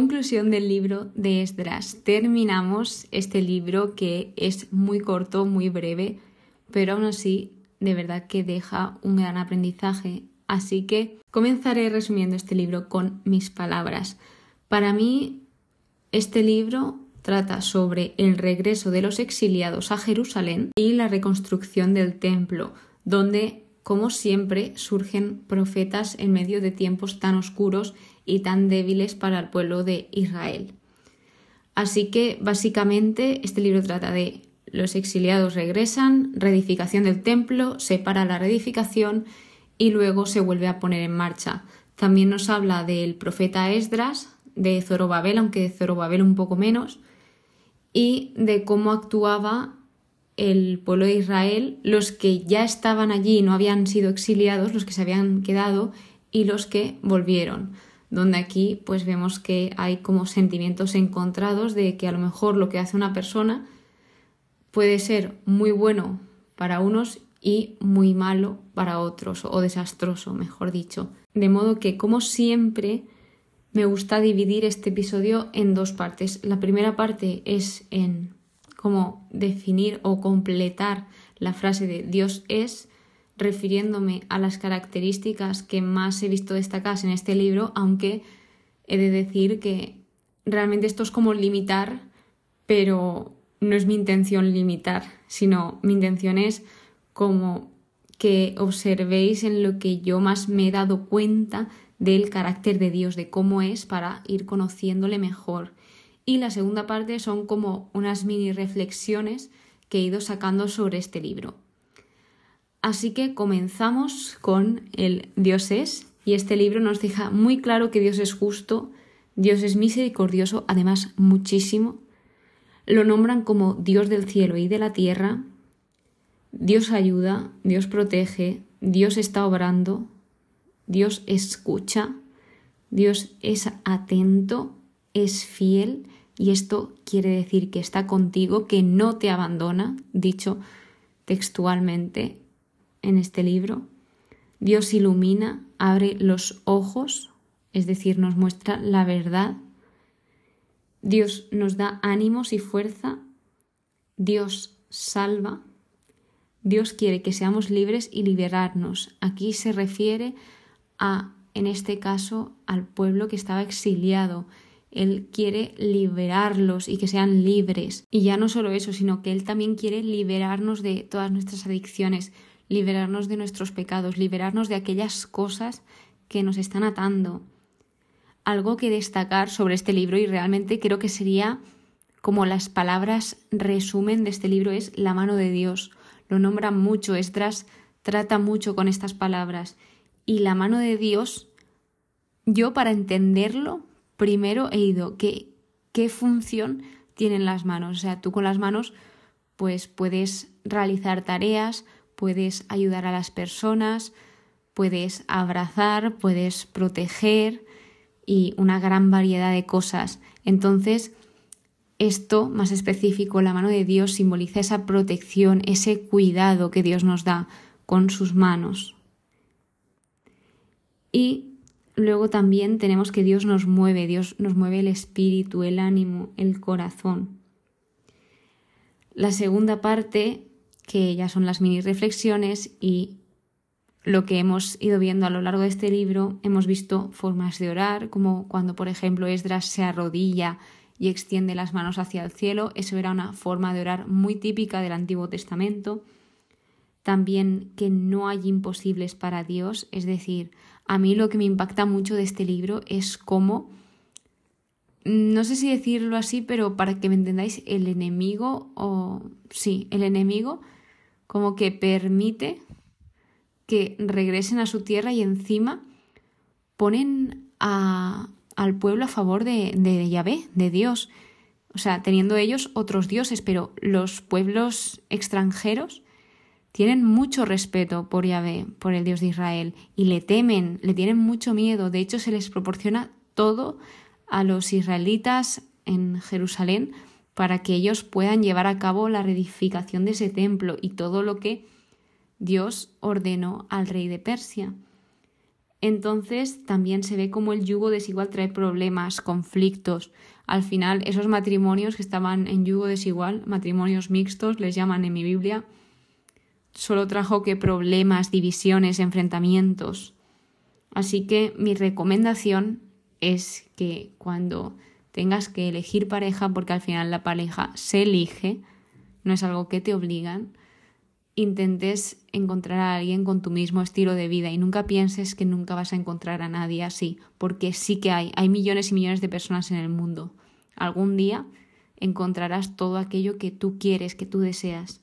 Conclusión del libro de Esdras. Terminamos este libro que es muy corto, muy breve, pero aún así de verdad que deja un gran aprendizaje. Así que comenzaré resumiendo este libro con mis palabras. Para mí, este libro trata sobre el regreso de los exiliados a Jerusalén y la reconstrucción del templo, donde, como siempre, surgen profetas en medio de tiempos tan oscuros y tan débiles para el pueblo de Israel. Así que, básicamente, este libro trata de los exiliados regresan, reedificación del templo, se para la reedificación y luego se vuelve a poner en marcha. También nos habla del profeta Esdras, de Zorobabel, aunque de Zorobabel un poco menos, y de cómo actuaba el pueblo de Israel, los que ya estaban allí y no habían sido exiliados, los que se habían quedado y los que volvieron. Donde aquí pues vemos que hay como sentimientos encontrados de que a lo mejor lo que hace una persona puede ser muy bueno para unos y muy malo para otros, o desastroso, mejor dicho. De modo que, como siempre, me gusta dividir este episodio en dos partes. La primera parte es en cómo definir o completar la frase de Dios es, refiriéndome a las características que más he visto destacadas en este libro, aunque he de decir que realmente esto es como limitar, pero no es mi intención limitar, sino mi intención es como que observéis en lo que yo más me he dado cuenta del carácter de Dios, de cómo es para ir conociéndole mejor. Y la segunda parte son como unas mini reflexiones que he ido sacando sobre este libro. Así que comenzamos con el Dios es, y este libro nos deja muy claro que Dios es justo, Dios es misericordioso, además muchísimo, lo nombran como Dios del cielo y de la tierra. Dios ayuda, Dios protege, Dios está obrando, Dios escucha, Dios es atento, es fiel y esto quiere decir que está contigo, que no te abandona, dicho textualmente en este libro. Dios ilumina, abre los ojos, es decir, nos muestra la verdad Dios nos da ánimos y fuerza, Dios salva, Dios quiere que seamos libres y liberarnos. Aquí se refiere a, en este caso, al pueblo que estaba exiliado. Él quiere liberarlos y que sean libres. Y ya no solo eso, sino que Él también quiere liberarnos de todas nuestras adicciones, liberarnos de nuestros pecados, liberarnos de aquellas cosas que nos están atando algo que destacar sobre este libro y realmente creo que sería como las palabras resumen de este libro es la mano de Dios. Lo nombra mucho, Esdras trata mucho con estas palabras. Y la mano de Dios, yo para entenderlo, primero he ido, ¿qué, qué función tienen las manos? O sea, tú con las manos pues puedes realizar tareas, puedes ayudar a las personas, puedes abrazar, puedes proteger, y una gran variedad de cosas. Entonces, esto más específico, la mano de Dios simboliza esa protección, ese cuidado que Dios nos da con sus manos. Y luego también tenemos que Dios nos mueve, Dios nos mueve el espíritu, el ánimo, el corazón. La segunda parte, que ya son las mini reflexiones y lo que hemos ido viendo a lo largo de este libro, hemos visto formas de orar, como cuando, por ejemplo, Esdras se arrodilla y extiende las manos hacia el cielo. Eso era una forma de orar muy típica del Antiguo Testamento. También que no hay imposibles para Dios, es decir, a mí lo que me impacta mucho de este libro es cómo, no sé si decirlo así, pero para que me entendáis, el enemigo, o sí, el enemigo como que permite que regresen a su tierra y encima ponen al pueblo a favor de, de Yahvé, de Dios. O sea, teniendo ellos otros dioses, pero los pueblos extranjeros tienen mucho respeto por Yahvé, por el Dios de Israel, y le temen, le tienen mucho miedo. De hecho, se les proporciona todo a los israelitas en Jerusalén para que ellos puedan llevar a cabo la reedificación de ese templo y todo lo que Dios ordenó al rey de Persia. entonces también se ve como el yugo desigual trae problemas, conflictos. Al final, esos matrimonios que estaban en yugo desigual, matrimonios mixtos, les llaman en mi Biblia, solo trajo que problemas, divisiones, enfrentamientos. Así que mi recomendación es que cuando tengas que elegir pareja, porque al final la pareja se elige, no es algo que te obligan, intentes encontrar a alguien con tu mismo estilo de vida y nunca pienses que nunca vas a encontrar a nadie así, porque sí que hay, hay millones y millones de personas en el mundo. Algún día encontrarás todo aquello que tú quieres, que tú deseas.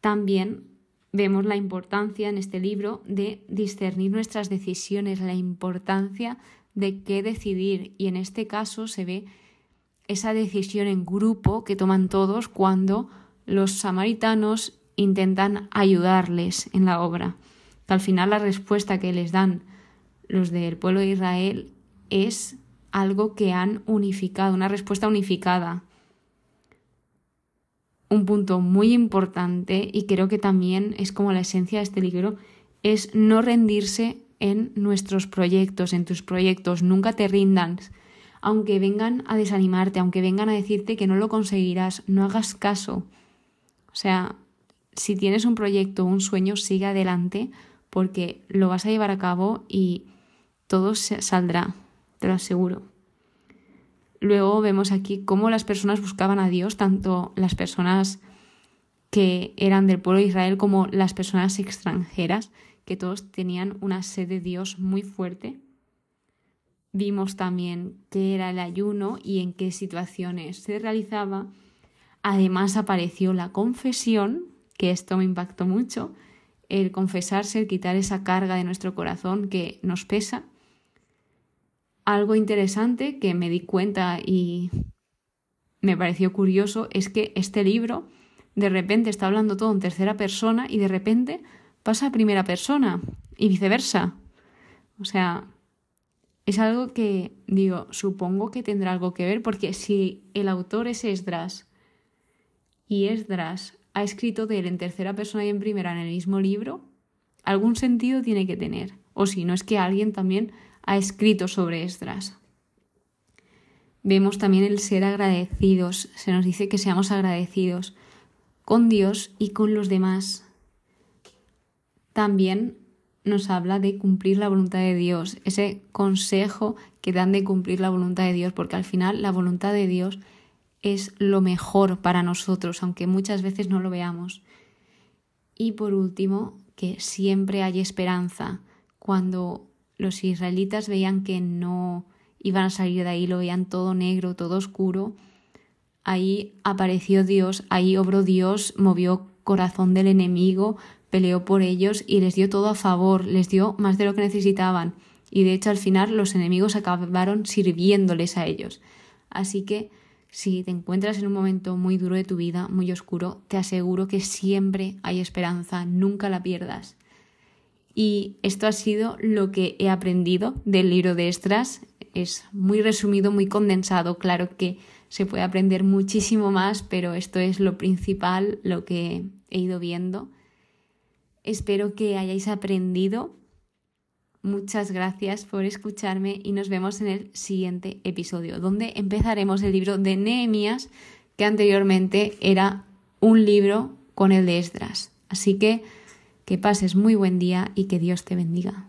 También vemos la importancia en este libro de discernir nuestras decisiones, la importancia de qué decidir y en este caso se ve esa decisión en grupo que toman todos cuando los samaritanos intentan ayudarles en la obra. Que al final la respuesta que les dan los del pueblo de Israel es algo que han unificado, una respuesta unificada. Un punto muy importante y creo que también es como la esencia de este libro es no rendirse en nuestros proyectos, en tus proyectos, nunca te rindas. Aunque vengan a desanimarte, aunque vengan a decirte que no lo conseguirás, no hagas caso. O sea, si tienes un proyecto, un sueño, sigue adelante porque lo vas a llevar a cabo y todo saldrá, te lo aseguro. Luego vemos aquí cómo las personas buscaban a Dios, tanto las personas que eran del pueblo de Israel como las personas extranjeras, que todos tenían una sed de Dios muy fuerte. Vimos también qué era el ayuno y en qué situaciones se realizaba Además apareció la confesión, que esto me impactó mucho, el confesarse, el quitar esa carga de nuestro corazón que nos pesa. Algo interesante que me di cuenta y me pareció curioso es que este libro de repente está hablando todo en tercera persona y de repente pasa a primera persona y viceversa. O sea, es algo que digo, supongo que tendrá algo que ver porque si el autor es Esdras y Esdras ha escrito de él en tercera persona y en primera en el mismo libro, algún sentido tiene que tener. O si no es que alguien también ha escrito sobre Esdras. Vemos también el ser agradecidos. Se nos dice que seamos agradecidos con Dios y con los demás. También nos habla de cumplir la voluntad de Dios, ese consejo que dan de cumplir la voluntad de Dios, porque al final la voluntad de Dios es lo mejor para nosotros, aunque muchas veces no lo veamos. Y por último, que siempre hay esperanza. Cuando los israelitas veían que no iban a salir de ahí, lo veían todo negro, todo oscuro, ahí apareció Dios, ahí obró Dios, movió corazón del enemigo, peleó por ellos y les dio todo a favor, les dio más de lo que necesitaban. Y de hecho al final los enemigos acabaron sirviéndoles a ellos. Así que si te encuentras en un momento muy duro de tu vida, muy oscuro, te aseguro que siempre hay esperanza, nunca la pierdas. Y esto ha sido lo que he aprendido del libro de Estras. Es muy resumido, muy condensado. Claro que se puede aprender muchísimo más, pero esto es lo principal, lo que he ido viendo. Espero que hayáis aprendido Muchas gracias por escucharme y nos vemos en el siguiente episodio, donde empezaremos el libro de Nehemías, que anteriormente era un libro con el de Esdras. Así que que pases muy buen día y que Dios te bendiga.